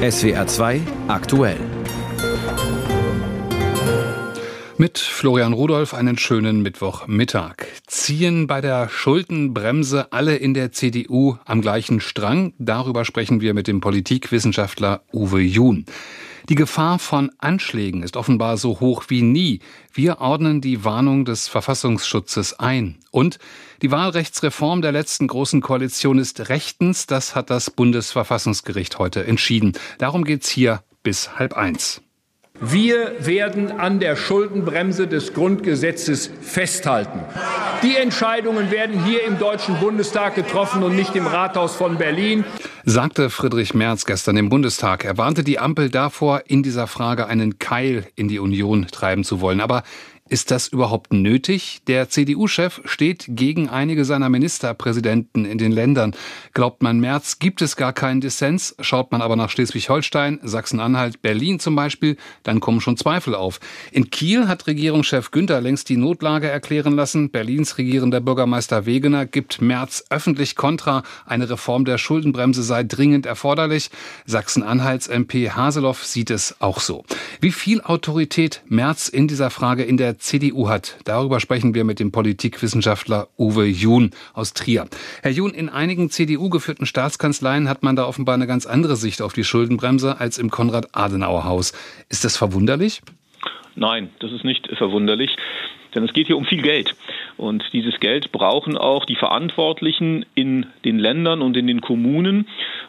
SWR 2 aktuell. Mit Florian Rudolph einen schönen Mittwochmittag. Ziehen bei der Schuldenbremse alle in der CDU am gleichen Strang? Darüber sprechen wir mit dem Politikwissenschaftler Uwe Jun. Die Gefahr von Anschlägen ist offenbar so hoch wie nie. Wir ordnen die Warnung des Verfassungsschutzes ein. Und die Wahlrechtsreform der letzten großen Koalition ist rechtens. Das hat das Bundesverfassungsgericht heute entschieden. Darum geht's hier bis halb eins. Wir werden an der Schuldenbremse des Grundgesetzes festhalten. Die Entscheidungen werden hier im Deutschen Bundestag getroffen und nicht im Rathaus von Berlin. Sagte Friedrich Merz gestern im Bundestag. Er warnte die Ampel davor, in dieser Frage einen Keil in die Union treiben zu wollen. Aber ist das überhaupt nötig? Der CDU-Chef steht gegen einige seiner Ministerpräsidenten in den Ländern. Glaubt man März, gibt es gar keinen Dissens. Schaut man aber nach Schleswig-Holstein, Sachsen-Anhalt, Berlin zum Beispiel, dann kommen schon Zweifel auf. In Kiel hat Regierungschef Günther längst die Notlage erklären lassen. Berlins regierender Bürgermeister Wegener gibt März öffentlich Kontra. Eine Reform der Schuldenbremse sei dringend erforderlich. Sachsen-Anhalts MP Haseloff sieht es auch so. Wie viel Autorität März in dieser Frage in der CDU hat. Darüber sprechen wir mit dem Politikwissenschaftler Uwe Jun aus Trier. Herr Jun, in einigen CDU-geführten Staatskanzleien hat man da offenbar eine ganz andere Sicht auf die Schuldenbremse als im Konrad-Adenauer-Haus. Ist das verwunderlich? Nein, das ist nicht verwunderlich. Denn es geht hier um viel Geld. Und dieses Geld brauchen auch die Verantwortlichen in den Ländern und in den Kommunen.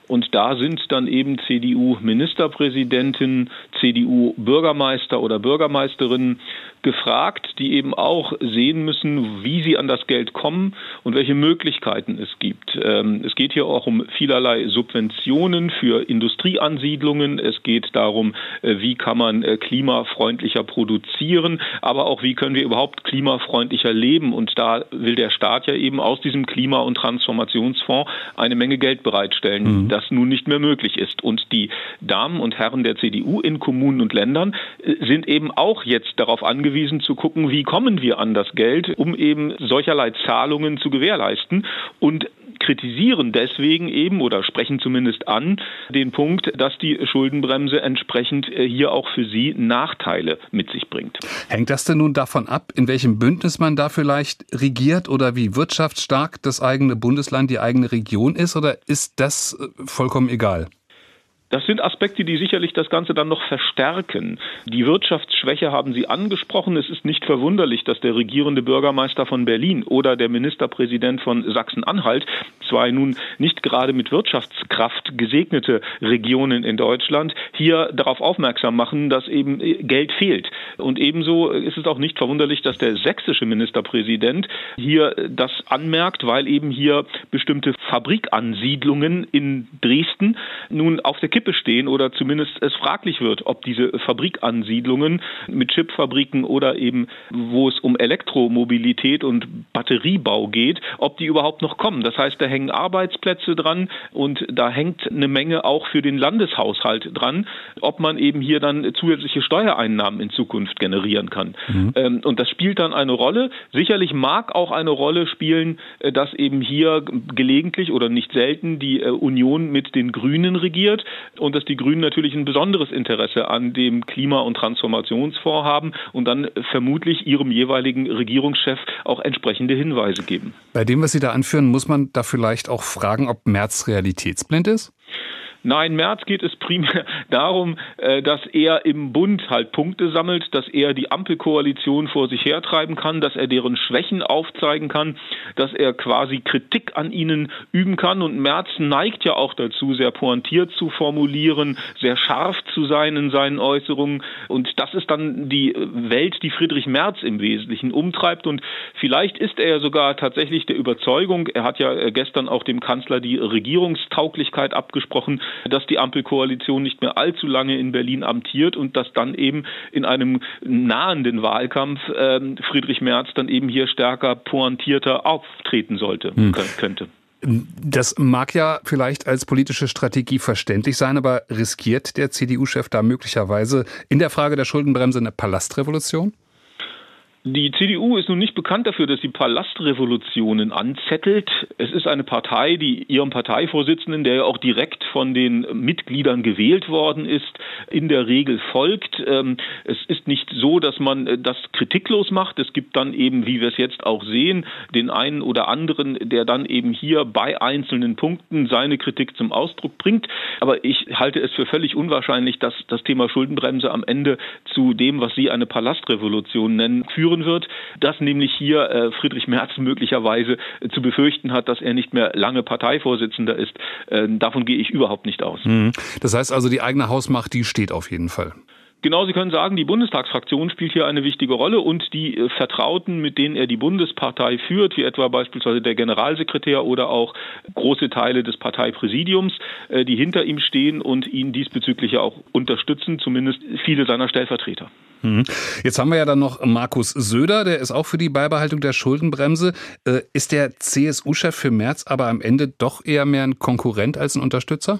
Und da sind dann eben CDU-Ministerpräsidenten, CDU-Bürgermeister oder Bürgermeisterinnen gefragt, die eben auch sehen müssen, wie sie an das Geld kommen und welche Möglichkeiten es gibt. Ähm, es geht hier auch um vielerlei Subventionen für Industrieansiedlungen. Es geht darum, äh, wie kann man äh, klimafreundlicher produzieren, aber auch wie können wir überhaupt klimafreundlicher leben. Und da will der Staat ja eben aus diesem Klima- und Transformationsfonds eine Menge Geld bereitstellen, mhm. Das nun nicht mehr möglich ist. Und die Damen und Herren der CDU in Kommunen und Ländern äh, sind eben auch jetzt darauf angewiesen, zu gucken, wie kommen wir an das Geld, um eben solcherlei Zahlungen zu gewährleisten und kritisieren deswegen eben oder sprechen zumindest an den Punkt, dass die Schuldenbremse entsprechend äh, hier auch für sie Nachteile mit sich bringt. Hängt das denn nun davon ab, in welchem Bündnis man da vielleicht regiert oder wie wirtschaftsstark das eigene Bundesland, die eigene Region ist oder ist das äh, vollkommen egal? Das sind Aspekte, die sicherlich das Ganze dann noch verstärken. Die Wirtschaftsschwäche haben Sie angesprochen. Es ist nicht verwunderlich, dass der regierende Bürgermeister von Berlin oder der Ministerpräsident von Sachsen-Anhalt, zwei nun nicht gerade mit Wirtschaftskraft gesegnete Regionen in Deutschland, hier darauf aufmerksam machen, dass eben Geld fehlt. Und ebenso ist es auch nicht verwunderlich, dass der sächsische Ministerpräsident hier das anmerkt, weil eben hier bestimmte Fabrikansiedlungen in Dresden nun auf der stehen oder zumindest es fraglich wird, ob diese Fabrikansiedlungen mit Chipfabriken oder eben, wo es um Elektromobilität und Batteriebau geht, ob die überhaupt noch kommen. Das heißt, da hängen Arbeitsplätze dran und da hängt eine Menge auch für den Landeshaushalt dran, ob man eben hier dann zusätzliche Steuereinnahmen in Zukunft generieren kann. Mhm. Ähm, und das spielt dann eine Rolle. Sicherlich mag auch eine Rolle spielen, äh, dass eben hier gelegentlich oder nicht selten die äh, Union mit den Grünen regiert und dass die Grünen natürlich ein besonderes Interesse an dem Klima- und Transformationsfonds haben und dann vermutlich ihrem jeweiligen Regierungschef auch entsprechende Hinweise geben. Bei dem, was Sie da anführen, muss man da vielleicht auch fragen, ob Merz realitätsblind ist? Nein, Merz geht es primär darum, äh, dass er im Bund halt Punkte sammelt, dass er die Ampelkoalition vor sich hertreiben kann, dass er deren Schwächen aufzeigen kann, dass er quasi Kritik an ihnen üben kann. Und Merz neigt ja auch dazu, sehr pointiert zu formulieren, sehr scharf zu sein in seinen Äußerungen. Und das ist dann die Welt, die Friedrich Merz im Wesentlichen umtreibt. Und vielleicht ist er sogar tatsächlich der Überzeugung, er hat ja äh, gestern auch dem Kanzler die Regierungstauglichkeit abgesprochen, dass die Ampelkoalition nicht mehr allzu lange in Berlin amtiert und dass dann eben in einem nahenden Wahlkampf äh, Friedrich Merz dann eben hier stärker pointierter auftreten sollte, hm. könnte. Das mag ja vielleicht als politische Strategie verständlich sein, aber riskiert der CDU-Chef da möglicherweise in der Frage der Schuldenbremse eine Palastrevolution? Die CDU ist nun nicht bekannt dafür, dass sie Palastrevolutionen anzettelt. Es ist eine Partei, die ihrem Parteivorsitzenden, der ja auch direkt von den Mitgliedern gewählt worden ist, in der Regel folgt. Ähm, es ist nicht so, dass man äh, das kritiklos macht. Es gibt dann eben, wie wir es jetzt auch sehen, den einen oder anderen, der dann eben hier bei einzelnen Punkten seine Kritik zum Ausdruck bringt. Aber ich halte es für völlig unwahrscheinlich, dass das Thema Schuldenbremse am Ende zu dem, was Sie eine Palastrevolution nennen, führt führen wird, dass nämlich hier äh, Friedrich Merz möglicherweise äh, zu befürchten hat, dass er nicht mehr lange Parteivorsitzender ist. Äh, davon gehe ich überhaupt nicht aus. Mhm. Das heißt also, die eigene Hausmacht, die steht auf jeden Fall. Genau, Sie können sagen, die Bundestagsfraktion spielt hier eine wichtige Rolle und die äh, Vertrauten, mit denen er die Bundespartei führt, wie etwa beispielsweise der Generalsekretär oder auch große Teile des Parteipräsidiums, die hinter ihm stehen und ihn diesbezüglich ja auch unterstützen, zumindest viele seiner Stellvertreter. Mhm. Jetzt haben wir ja dann noch Markus Söder, der ist auch für die Beibehaltung der Schuldenbremse. Äh, ist der CSU-Chef für März aber am Ende doch eher mehr ein Konkurrent als ein Unterstützer?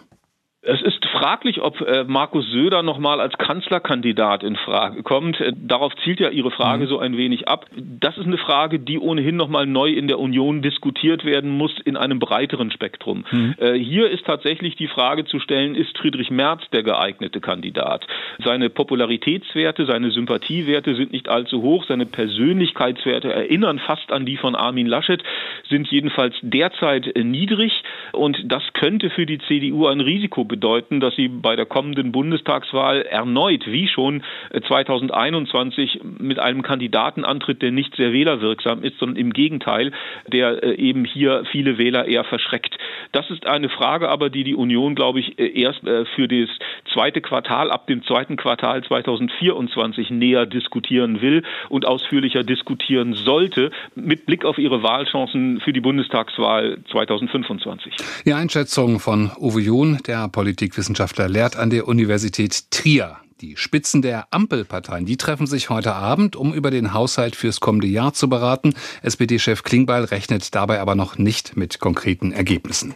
Es ist fraglich, ob äh, Markus Söder nochmal als Kanzlerkandidat in Frage kommt. Äh, darauf zielt ja Ihre Frage mhm. so ein wenig ab. Das ist eine Frage, die ohnehin nochmal neu in der Union diskutiert werden muss in einem breiteren Spektrum. Mhm. Äh, hier ist tatsächlich die Frage zu stellen, ist Friedrich Merz der geeignete Kandidat? Seine Popularitätswerte, seine Sympathiewerte sind nicht allzu hoch, seine Persönlichkeitswerte erinnern fast an die von Armin Laschet, sind jedenfalls derzeit äh, niedrig und das könnte für die CDU ein Risiko bedeuten, dass sie bei der kommenden Bundestagswahl erneut, wie schon 2021, äh, mit einem Kandidaten antritt, der nicht sehr wählerwirksam ist, sondern im Gegenteil, der äh, eben hier viele Wähler eher verschreckt. Das ist eine Frage aber, die die Union, glaube ich, äh, erst für das zweite Quartal, ab dem zweiten Quartal 2024 näher diskutieren will und ausführlicher diskutieren sollte, mit Blick auf ihre Wahlchancen für die Bundestagswahl 2025. Die Einschätzung von Uwe John, der Politikwissenschaftler, lehrt an der Universität Trier. Die Spitzen der Ampelparteien, die treffen sich heute Abend, um über den Haushalt fürs kommende Jahr zu beraten. SPD-Chef Klingbeil rechnet dabei aber noch nicht mit konkreten Ergebnissen.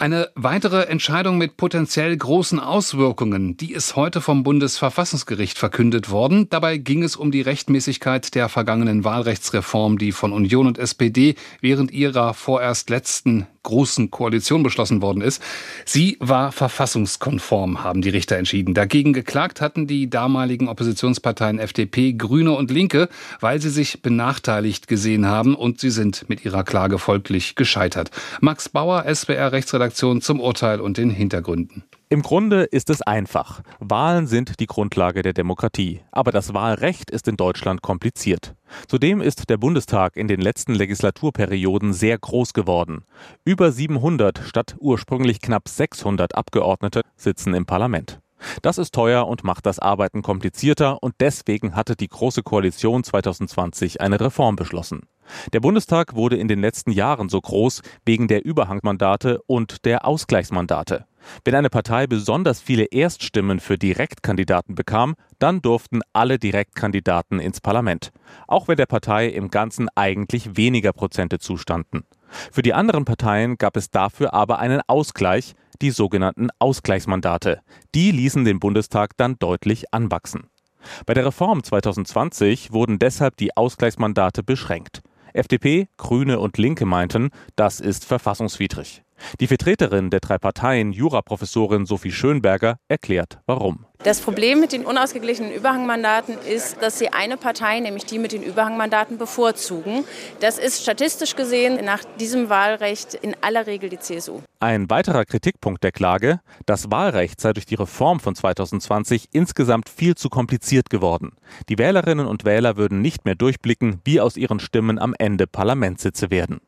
Eine weitere Entscheidung mit potenziell großen Auswirkungen, die ist heute vom Bundesverfassungsgericht verkündet worden. Dabei ging es um die Rechtmäßigkeit der vergangenen Wahlrechtsreform, die von Union und SPD während ihrer vorerst letzten großen Koalition beschlossen worden ist. Sie war verfassungskonform, haben die Richter entschieden. Dagegen geklagt hatten die damaligen Oppositionsparteien FDP, Grüne und Linke, weil sie sich benachteiligt gesehen haben und sie sind mit ihrer Klage folglich gescheitert. Max Bauer, SWR Rechtsredaktion zum Urteil und den Hintergründen. Im Grunde ist es einfach. Wahlen sind die Grundlage der Demokratie. Aber das Wahlrecht ist in Deutschland kompliziert. Zudem ist der Bundestag in den letzten Legislaturperioden sehr groß geworden. Über 700 statt ursprünglich knapp 600 Abgeordnete sitzen im Parlament. Das ist teuer und macht das Arbeiten komplizierter und deswegen hatte die Große Koalition 2020 eine Reform beschlossen. Der Bundestag wurde in den letzten Jahren so groß wegen der Überhangmandate und der Ausgleichsmandate. Wenn eine Partei besonders viele Erststimmen für Direktkandidaten bekam, dann durften alle Direktkandidaten ins Parlament, auch wenn der Partei im Ganzen eigentlich weniger Prozente zustanden. Für die anderen Parteien gab es dafür aber einen Ausgleich, die sogenannten Ausgleichsmandate. Die ließen den Bundestag dann deutlich anwachsen. Bei der Reform 2020 wurden deshalb die Ausgleichsmandate beschränkt. FDP, Grüne und Linke meinten, das ist verfassungswidrig. Die Vertreterin der drei Parteien, Juraprofessorin Sophie Schönberger, erklärt warum. Das Problem mit den unausgeglichenen Überhangmandaten ist, dass sie eine Partei, nämlich die mit den Überhangmandaten, bevorzugen. Das ist statistisch gesehen nach diesem Wahlrecht in aller Regel die CSU. Ein weiterer Kritikpunkt der Klage, das Wahlrecht sei durch die Reform von 2020 insgesamt viel zu kompliziert geworden. Die Wählerinnen und Wähler würden nicht mehr durchblicken, wie aus ihren Stimmen am Ende Parlamentssitze werden.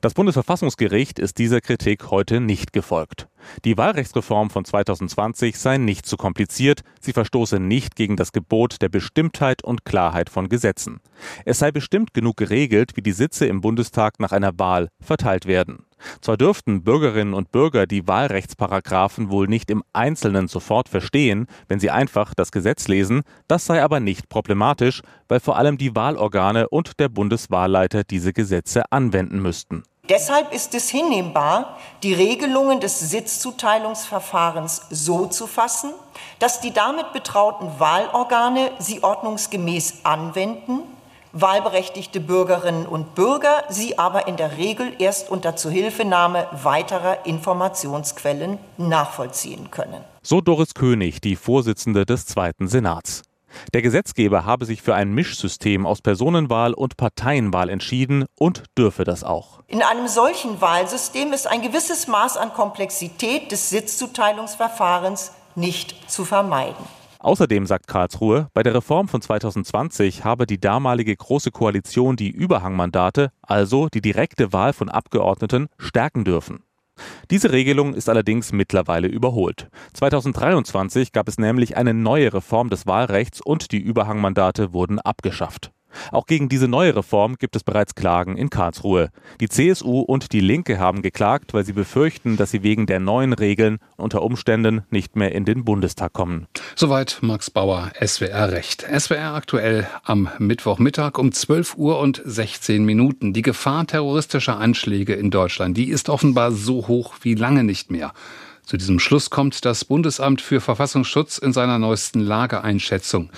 Das Bundesverfassungsgericht ist dieser Kritik heute nicht gefolgt. Die Wahlrechtsreform von 2020 sei nicht zu kompliziert, sie verstoße nicht gegen das Gebot der Bestimmtheit und Klarheit von Gesetzen. Es sei bestimmt genug geregelt, wie die Sitze im Bundestag nach einer Wahl verteilt werden. Zwar dürften Bürgerinnen und Bürger die Wahlrechtsparagraphen wohl nicht im Einzelnen sofort verstehen, wenn sie einfach das Gesetz lesen, das sei aber nicht problematisch, weil vor allem die Wahlorgane und der Bundeswahlleiter diese Gesetze anwenden müssten. Deshalb ist es hinnehmbar, die Regelungen des Sitzzuteilungsverfahrens so zu fassen, dass die damit betrauten Wahlorgane sie ordnungsgemäß anwenden, wahlberechtigte Bürgerinnen und Bürger sie aber in der Regel erst unter Zuhilfenahme weiterer Informationsquellen nachvollziehen können. So Doris König, die Vorsitzende des Zweiten Senats. Der Gesetzgeber habe sich für ein Mischsystem aus Personenwahl und Parteienwahl entschieden und dürfe das auch. In einem solchen Wahlsystem ist ein gewisses Maß an Komplexität des Sitzzuteilungsverfahrens nicht zu vermeiden. Außerdem sagt Karlsruhe, bei der Reform von 2020 habe die damalige Große Koalition die Überhangmandate, also die direkte Wahl von Abgeordneten, stärken dürfen. Diese Regelung ist allerdings mittlerweile überholt. 2023 gab es nämlich eine neue Reform des Wahlrechts und die Überhangmandate wurden abgeschafft. Auch gegen diese neue Reform gibt es bereits Klagen in Karlsruhe. Die CSU und die Linke haben geklagt, weil sie befürchten, dass sie wegen der neuen Regeln unter Umständen nicht mehr in den Bundestag kommen. Soweit Max Bauer, SWR Recht. SWR aktuell am Mittwochmittag um 12 Uhr und 16 Minuten. Die Gefahr terroristischer Anschläge in Deutschland, die ist offenbar so hoch wie lange nicht mehr. Zu diesem Schluss kommt das Bundesamt für Verfassungsschutz in seiner neuesten Lageeinschätzung.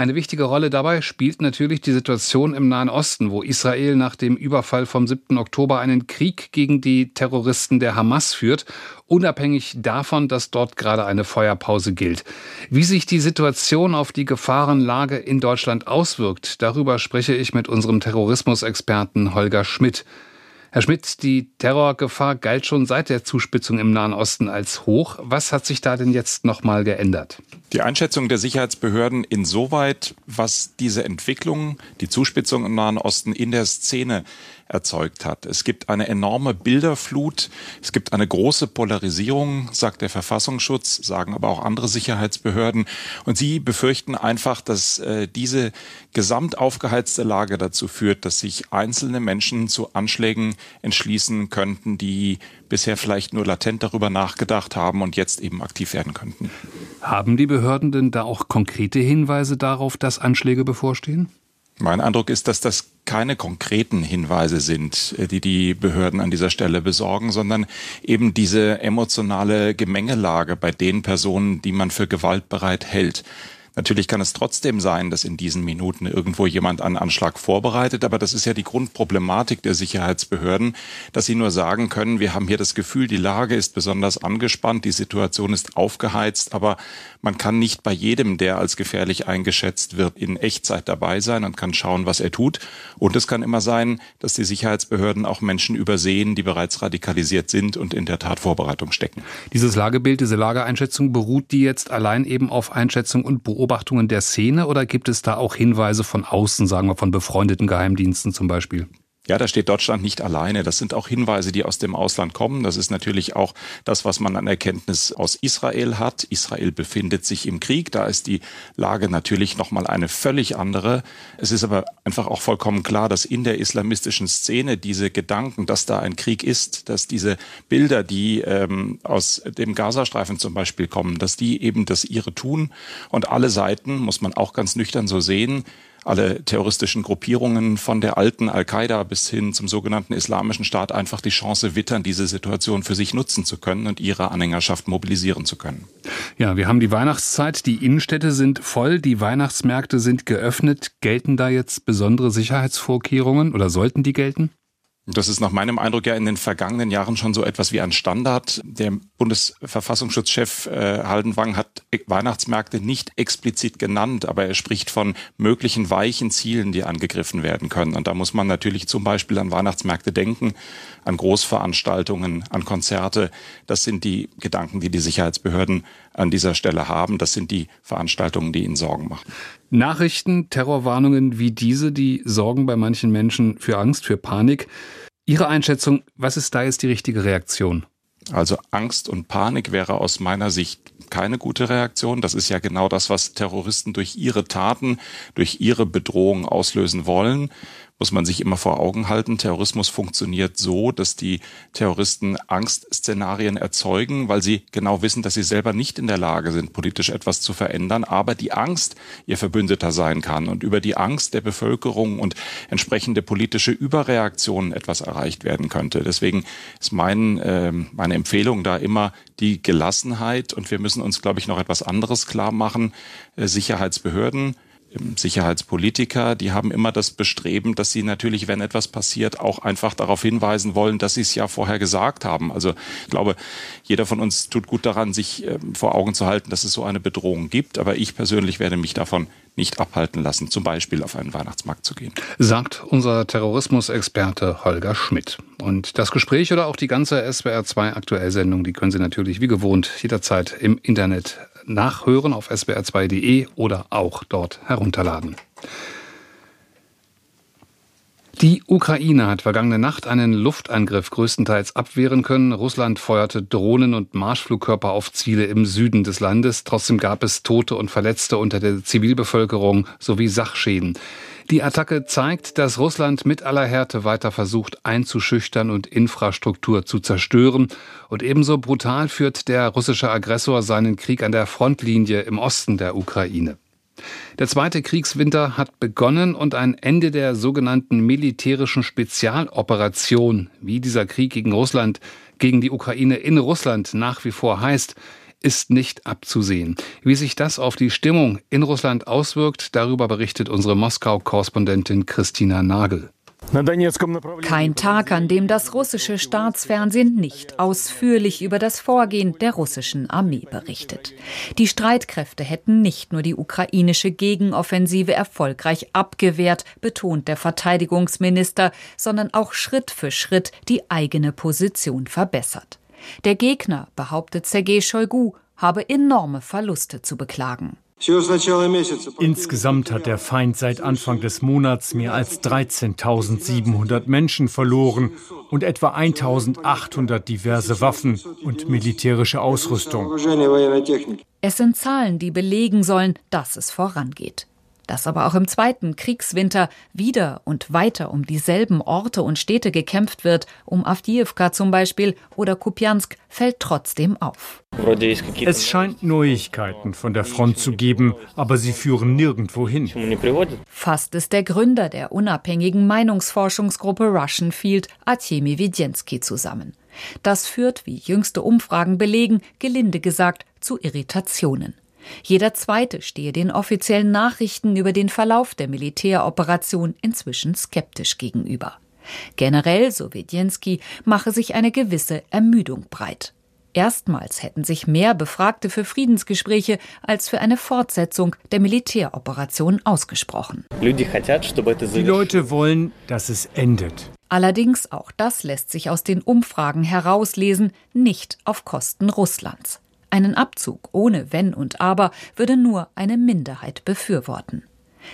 Eine wichtige Rolle dabei spielt natürlich die Situation im Nahen Osten, wo Israel nach dem Überfall vom 7. Oktober einen Krieg gegen die Terroristen der Hamas führt, unabhängig davon, dass dort gerade eine Feuerpause gilt. Wie sich die Situation auf die Gefahrenlage in Deutschland auswirkt, darüber spreche ich mit unserem Terrorismusexperten Holger Schmidt. Herr Schmidt, die Terrorgefahr galt schon seit der Zuspitzung im Nahen Osten als hoch. Was hat sich da denn jetzt nochmal geändert? Die Einschätzung der Sicherheitsbehörden insoweit, was diese Entwicklung, die Zuspitzung im Nahen Osten in der Szene erzeugt hat. Es gibt eine enorme Bilderflut, es gibt eine große Polarisierung, sagt der Verfassungsschutz, sagen aber auch andere Sicherheitsbehörden. Und sie befürchten einfach, dass äh, diese gesamt aufgeheizte Lage dazu führt, dass sich einzelne Menschen zu Anschlägen entschließen könnten, die bisher vielleicht nur latent darüber nachgedacht haben und jetzt eben aktiv werden könnten. Haben die Behörden denn da auch konkrete Hinweise darauf, dass Anschläge bevorstehen? Mein Eindruck ist, dass das keine konkreten Hinweise sind, äh, die die Behörden an dieser Stelle besorgen, sondern eben diese emotionale Gemengelage bei den Personen, die man für gewaltbereit hält. Natürlich kann es trotzdem sein, dass in diesen Minuten irgendwo jemand einen Anschlag vorbereitet, aber das ist ja die Grundproblematik der Sicherheitsbehörden, dass sie nur sagen können, wir haben hier das Gefühl, die Lage ist besonders angespannt, die Situation ist aufgeheizt, aber man kann nicht bei jedem, der als gefährlich eingeschätzt wird, in Echtzeit dabei sein und kann schauen, was er tut. Und es kann immer sein, dass die Sicherheitsbehörden auch Menschen übersehen, die bereits radikalisiert sind und in der Tat Vorbereitung stecken. Dieses Lagebild, diese Lageeinschätzung, beruht die jetzt allein eben auf Einschätzung und Beobachtungen der Szene oder gibt es da auch Hinweise von außen, sagen wir von befreundeten Geheimdiensten zum Beispiel? Ja, da steht Deutschland nicht alleine. Das sind auch Hinweise, die aus dem Ausland kommen. Das ist natürlich auch das, was man an Erkenntnis aus Israel hat. Israel befindet sich im Krieg. Da ist die Lage natürlich nochmal eine völlig andere. Es ist aber einfach auch vollkommen klar, dass in der islamistischen Szene diese Gedanken, dass da ein Krieg ist, dass diese Bilder, die ähm, aus dem Gazastreifen zum Beispiel kommen, dass die eben das ihre tun. Und alle Seiten, muss man auch ganz nüchtern so sehen, alle terroristischen Gruppierungen von der alten Al-Qaida bis hin zum sogenannten Islamischen Staat einfach die Chance wittern, diese Situation für sich nutzen zu können und ihre Anhängerschaft mobilisieren zu können. Ja, wir haben die Weihnachtszeit, die Innenstädte sind voll, die Weihnachtsmärkte sind geöffnet. Gelten da jetzt besondere Sicherheitsvorkehrungen oder sollten die gelten? Das ist nach meinem Eindruck ja in den vergangenen Jahren schon so etwas wie ein Standard. Der Bundesverfassungsschutzchef äh, Haldenwang hat Weihnachtsmärkte nicht explizit genannt, aber er spricht von möglichen weichen Zielen, die angegriffen werden können. Und da muss man natürlich zum Beispiel an Weihnachtsmärkte denken, an Großveranstaltungen, an Konzerte. Das sind die Gedanken, die die Sicherheitsbehörden an dieser Stelle haben. Das sind die Veranstaltungen, die ihnen Sorgen machen. Nachrichten, Terrorwarnungen wie diese, die sorgen bei manchen Menschen für Angst, für Panik. Ihre Einschätzung, was ist da jetzt die richtige Reaktion? Also Angst und Panik wäre aus meiner Sicht keine gute Reaktion. Das ist ja genau das, was Terroristen durch ihre Taten, durch ihre Bedrohung auslösen wollen. Muss man sich immer vor Augen halten. Terrorismus funktioniert so, dass die Terroristen Angstszenarien erzeugen, weil sie genau wissen, dass sie selber nicht in der Lage sind, politisch etwas zu verändern, aber die Angst ihr Verbündeter sein kann und über die Angst der Bevölkerung und entsprechende politische Überreaktionen etwas erreicht werden könnte. Deswegen ist mein, äh, meine Empfehlung da immer die Gelassenheit und wir müssen uns, glaube ich, noch etwas anderes klar machen. Äh, Sicherheitsbehörden Sicherheitspolitiker, die haben immer das Bestreben, dass sie natürlich, wenn etwas passiert, auch einfach darauf hinweisen wollen, dass sie es ja vorher gesagt haben. Also ich glaube, jeder von uns tut gut daran, sich ähm, vor Augen zu halten, dass es so eine Bedrohung gibt. Aber ich persönlich werde mich davon nicht abhalten lassen, zum Beispiel auf einen Weihnachtsmarkt zu gehen. Sagt unser Terrorismusexperte Holger Schmidt. Und das Gespräch oder auch die ganze SWR2 Aktuellsendung, die können Sie natürlich wie gewohnt jederzeit im Internet nachhören auf sbr2.de oder auch dort herunterladen. Die Ukraine hat vergangene Nacht einen Luftangriff größtenteils abwehren können. Russland feuerte Drohnen und Marschflugkörper auf Ziele im Süden des Landes. Trotzdem gab es Tote und Verletzte unter der Zivilbevölkerung sowie Sachschäden. Die Attacke zeigt, dass Russland mit aller Härte weiter versucht einzuschüchtern und Infrastruktur zu zerstören. Und ebenso brutal führt der russische Aggressor seinen Krieg an der Frontlinie im Osten der Ukraine. Der zweite Kriegswinter hat begonnen und ein Ende der sogenannten militärischen Spezialoperation, wie dieser Krieg gegen Russland, gegen die Ukraine in Russland nach wie vor heißt, ist nicht abzusehen. Wie sich das auf die Stimmung in Russland auswirkt, darüber berichtet unsere Moskau-Korrespondentin Christina Nagel. Kein Tag, an dem das russische Staatsfernsehen nicht ausführlich über das Vorgehen der russischen Armee berichtet. Die Streitkräfte hätten nicht nur die ukrainische Gegenoffensive erfolgreich abgewehrt, betont der Verteidigungsminister, sondern auch Schritt für Schritt die eigene Position verbessert. Der Gegner, behauptet Sergei Shoigu, habe enorme Verluste zu beklagen. Insgesamt hat der Feind seit Anfang des Monats mehr als 13.700 Menschen verloren und etwa 1.800 diverse Waffen und militärische Ausrüstung. Es sind Zahlen, die belegen sollen, dass es vorangeht. Dass aber auch im zweiten Kriegswinter wieder und weiter um dieselben Orte und Städte gekämpft wird, um Avdiivka zum Beispiel oder Kupiansk, fällt trotzdem auf. Es scheint Neuigkeiten von der Front zu geben, aber sie führen nirgendwo hin. Fasst es der Gründer der unabhängigen Meinungsforschungsgruppe Russian Field, Artemi Widjenski, zusammen. Das führt, wie jüngste Umfragen belegen, gelinde gesagt, zu Irritationen. Jeder Zweite stehe den offiziellen Nachrichten über den Verlauf der Militäroperation inzwischen skeptisch gegenüber. Generell, so Wedjenski, mache sich eine gewisse Ermüdung breit. Erstmals hätten sich mehr Befragte für Friedensgespräche als für eine Fortsetzung der Militäroperation ausgesprochen. Die Leute wollen, dass es endet. Allerdings, auch das lässt sich aus den Umfragen herauslesen, nicht auf Kosten Russlands. Einen Abzug ohne Wenn und Aber würde nur eine Minderheit befürworten.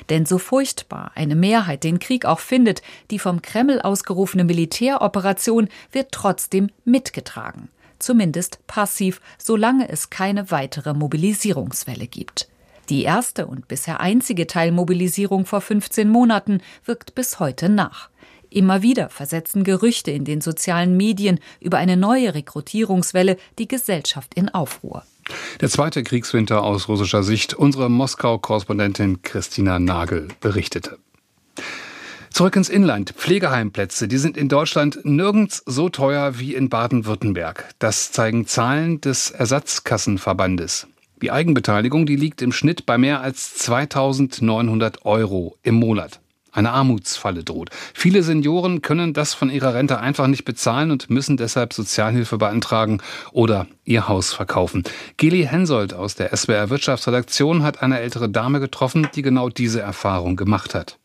Denn so furchtbar eine Mehrheit den Krieg auch findet, die vom Kreml ausgerufene Militäroperation wird trotzdem mitgetragen. Zumindest passiv, solange es keine weitere Mobilisierungswelle gibt. Die erste und bisher einzige Teilmobilisierung vor 15 Monaten wirkt bis heute nach. Immer wieder versetzen Gerüchte in den sozialen Medien über eine neue Rekrutierungswelle die Gesellschaft in Aufruhr. Der zweite Kriegswinter aus russischer Sicht, unsere Moskau-Korrespondentin Christina Nagel berichtete. Zurück ins Inland. Pflegeheimplätze, die sind in Deutschland nirgends so teuer wie in Baden-Württemberg. Das zeigen Zahlen des Ersatzkassenverbandes. Die Eigenbeteiligung, die liegt im Schnitt bei mehr als 2900 Euro im Monat eine Armutsfalle droht. Viele Senioren können das von ihrer Rente einfach nicht bezahlen und müssen deshalb Sozialhilfe beantragen oder ihr Haus verkaufen. Geli Hensoldt aus der SWR Wirtschaftsredaktion hat eine ältere Dame getroffen, die genau diese Erfahrung gemacht hat.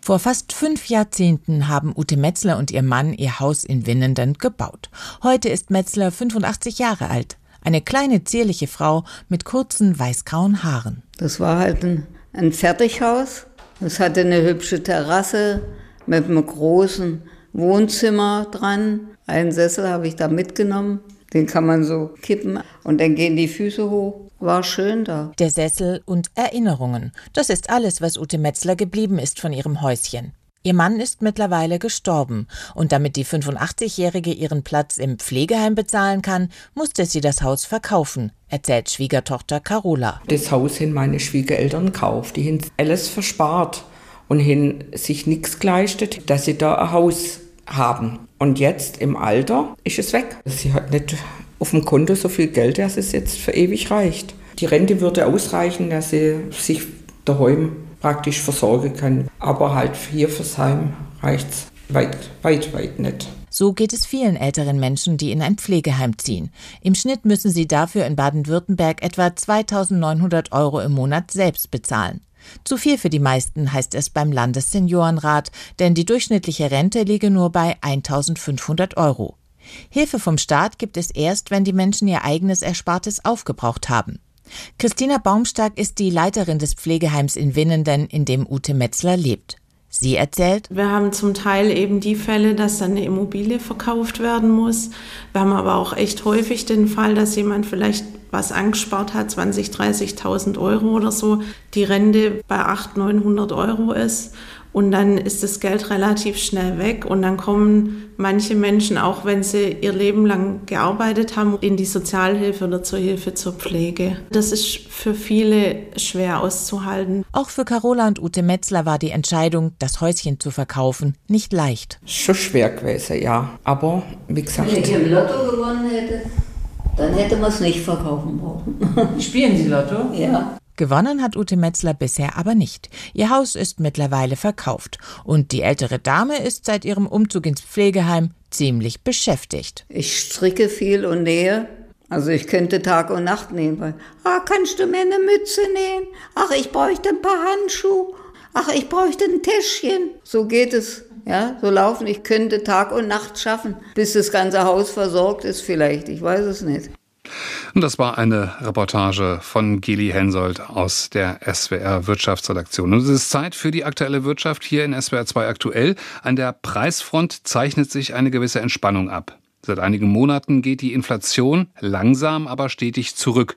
Vor fast fünf Jahrzehnten haben Ute Metzler und ihr Mann ihr Haus in Winnenden gebaut. Heute ist Metzler 85 Jahre alt. Eine kleine, zierliche Frau mit kurzen, weißgrauen Haaren. Das war halt ein, ein Fertighaus es hatte eine hübsche Terrasse mit einem großen Wohnzimmer dran. Einen Sessel habe ich da mitgenommen. Den kann man so kippen und dann gehen die Füße hoch. War schön da. Der Sessel und Erinnerungen. Das ist alles, was Ute Metzler geblieben ist von ihrem Häuschen. Ihr Mann ist mittlerweile gestorben und damit die 85-Jährige ihren Platz im Pflegeheim bezahlen kann, musste sie das Haus verkaufen, erzählt Schwiegertochter Carola. Das Haus haben meine Schwiegereltern gekauft, die haben alles verspart und haben sich nichts geleistet, dass sie da ein Haus haben. Und jetzt im Alter ist es weg. Sie hat nicht auf dem Konto so viel Geld, dass es jetzt für ewig reicht. Die Rente würde ausreichen, dass sie sich daheim praktisch versorgen kann. Aber halt hier fürs Heim reicht es weit, weit, weit nicht. So geht es vielen älteren Menschen, die in ein Pflegeheim ziehen. Im Schnitt müssen sie dafür in Baden-Württemberg etwa 2900 Euro im Monat selbst bezahlen. Zu viel für die meisten heißt es beim Landesseniorenrat, denn die durchschnittliche Rente liege nur bei 1500 Euro. Hilfe vom Staat gibt es erst, wenn die Menschen ihr eigenes Erspartes aufgebraucht haben. Christina Baumstark ist die Leiterin des Pflegeheims in Winnenden, in dem Ute Metzler lebt. Sie erzählt, wir haben zum Teil eben die Fälle, dass dann eine Immobilie verkauft werden muss. Wir haben aber auch echt häufig den Fall, dass jemand vielleicht was angespart hat, 20, 30.000 Euro oder so, die Rente bei 800, 900 Euro ist und dann ist das Geld relativ schnell weg und dann kommen manche Menschen, auch wenn sie ihr Leben lang gearbeitet haben, in die Sozialhilfe oder zur Hilfe zur Pflege. Das ist für viele schwer auszuhalten. Auch für Carola und Ute Metzler war die Entscheidung, das Häuschen zu verkaufen, nicht leicht. Schon schwer gewesen, ja. Aber wie gesagt. Wenn ich im Lotto gewonnen hätte, dann hätte man es nicht verkaufen brauchen. Spielen Sie Lotto? Ja. Gewonnen hat Ute Metzler bisher aber nicht. Ihr Haus ist mittlerweile verkauft und die ältere Dame ist seit ihrem Umzug ins Pflegeheim ziemlich beschäftigt. Ich stricke viel und nähe. Also ich könnte Tag und Nacht nähen. Ah, kannst du mir eine Mütze nähen? Ach, ich bräuchte ein paar Handschuhe. Ach, ich bräuchte ein Täschchen. So geht es. Ja, so laufen. Ich könnte Tag und Nacht schaffen, bis das ganze Haus versorgt ist vielleicht. Ich weiß es nicht. Und das war eine Reportage von Geli Hensoldt aus der SWR Wirtschaftsredaktion. Und es ist Zeit für die aktuelle Wirtschaft hier in SWR 2 aktuell. An der Preisfront zeichnet sich eine gewisse Entspannung ab. Seit einigen Monaten geht die Inflation langsam, aber stetig zurück.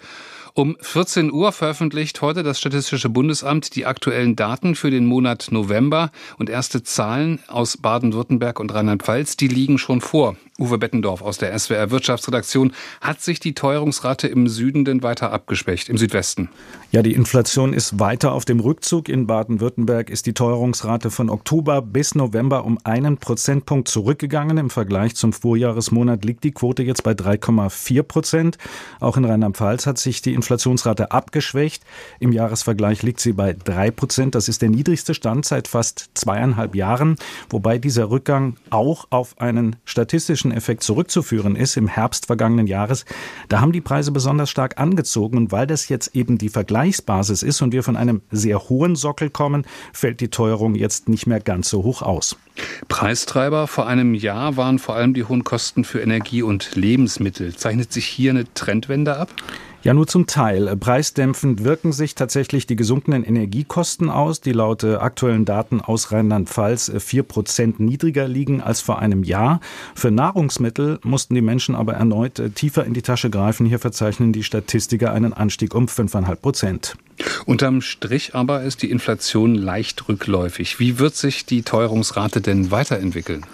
Um 14 Uhr veröffentlicht heute das Statistische Bundesamt die aktuellen Daten für den Monat November und erste Zahlen aus Baden-Württemberg und Rheinland-Pfalz, die liegen schon vor. Uwe Bettendorf aus der SWR Wirtschaftsredaktion. Hat sich die Teuerungsrate im Süden denn weiter abgeschwächt, im Südwesten? Ja, die Inflation ist weiter auf dem Rückzug. In Baden-Württemberg ist die Teuerungsrate von Oktober bis November um einen Prozentpunkt zurückgegangen. Im Vergleich zum Vorjahresmonat liegt die Quote jetzt bei 3,4 Prozent. Auch in Rheinland-Pfalz hat sich die Inflationsrate abgeschwächt. Im Jahresvergleich liegt sie bei drei Prozent. Das ist der niedrigste Stand seit fast zweieinhalb Jahren, wobei dieser Rückgang auch auf einen statistischen Effekt zurückzuführen ist im Herbst vergangenen Jahres, da haben die Preise besonders stark angezogen. Und weil das jetzt eben die Vergleichsbasis ist und wir von einem sehr hohen Sockel kommen, fällt die Teuerung jetzt nicht mehr ganz so hoch aus. Preistreiber vor einem Jahr waren vor allem die hohen Kosten für Energie und Lebensmittel. Zeichnet sich hier eine Trendwende ab? Ja, nur zum Teil. Preisdämpfend wirken sich tatsächlich die gesunkenen Energiekosten aus, die laut äh, aktuellen Daten aus Rheinland-Pfalz äh, vier Prozent niedriger liegen als vor einem Jahr. Für Nahrungsmittel mussten die Menschen aber erneut äh, tiefer in die Tasche greifen. Hier verzeichnen die Statistiker einen Anstieg um fünfeinhalb Prozent. Unterm Strich aber ist die Inflation leicht rückläufig. Wie wird sich die Teuerungsrate denn weiterentwickeln?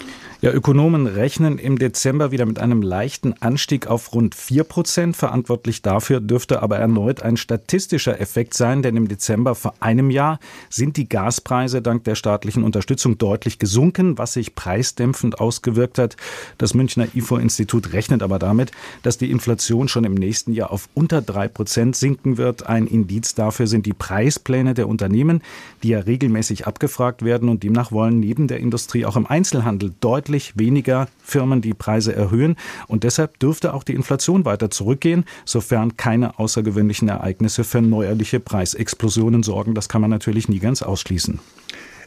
Ja, Ökonomen rechnen im Dezember wieder mit einem leichten Anstieg auf rund 4 Prozent. Verantwortlich dafür dürfte aber erneut ein statistischer Effekt sein, denn im Dezember vor einem Jahr sind die Gaspreise dank der staatlichen Unterstützung deutlich gesunken, was sich preisdämpfend ausgewirkt hat. Das Münchner IFO-Institut rechnet aber damit, dass die Inflation schon im nächsten Jahr auf unter 3 Prozent sinken wird. Ein Indiz dafür sind die Preispläne der Unternehmen, die ja regelmäßig abgefragt werden und demnach wollen neben der Industrie auch im Einzelhandel deutlich deutlich weniger Firmen die Preise erhöhen. Und deshalb dürfte auch die Inflation weiter zurückgehen, sofern keine außergewöhnliche Ereignisse für neuerliche Preisexplosionen sorgen. Das kann man natürlich nie ganz ausschließen.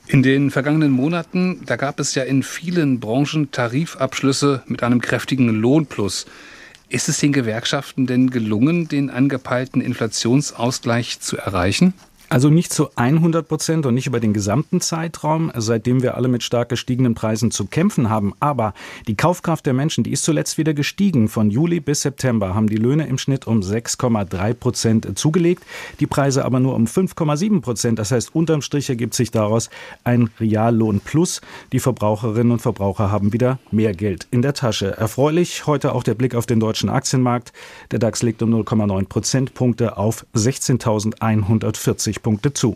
In den vergangenen Monaten, da gab es ja in vielen Branchen Tarifabschlüsse mit einem kräftigen Lohnplus. Ist es den Gewerkschaften denn gelungen, den angepeilten Inflationsausgleich zu erreichen? Also nicht zu 100 Prozent und nicht über den gesamten Zeitraum, seitdem wir alle mit stark gestiegenen Preisen zu kämpfen haben. Aber die Kaufkraft der Menschen, die ist zuletzt wieder gestiegen. Von Juli bis September haben die Löhne im Schnitt um 6,3 Prozent zugelegt, die Preise aber nur um 5,7 Prozent. Das heißt, unterm Strich ergibt sich daraus ein Reallohn plus. Die Verbraucherinnen und Verbraucher haben wieder mehr Geld in der Tasche. Erfreulich heute auch der Blick auf den deutschen Aktienmarkt. Der DAX legt um 0,9 Prozentpunkte auf 16.140 Punkte zu.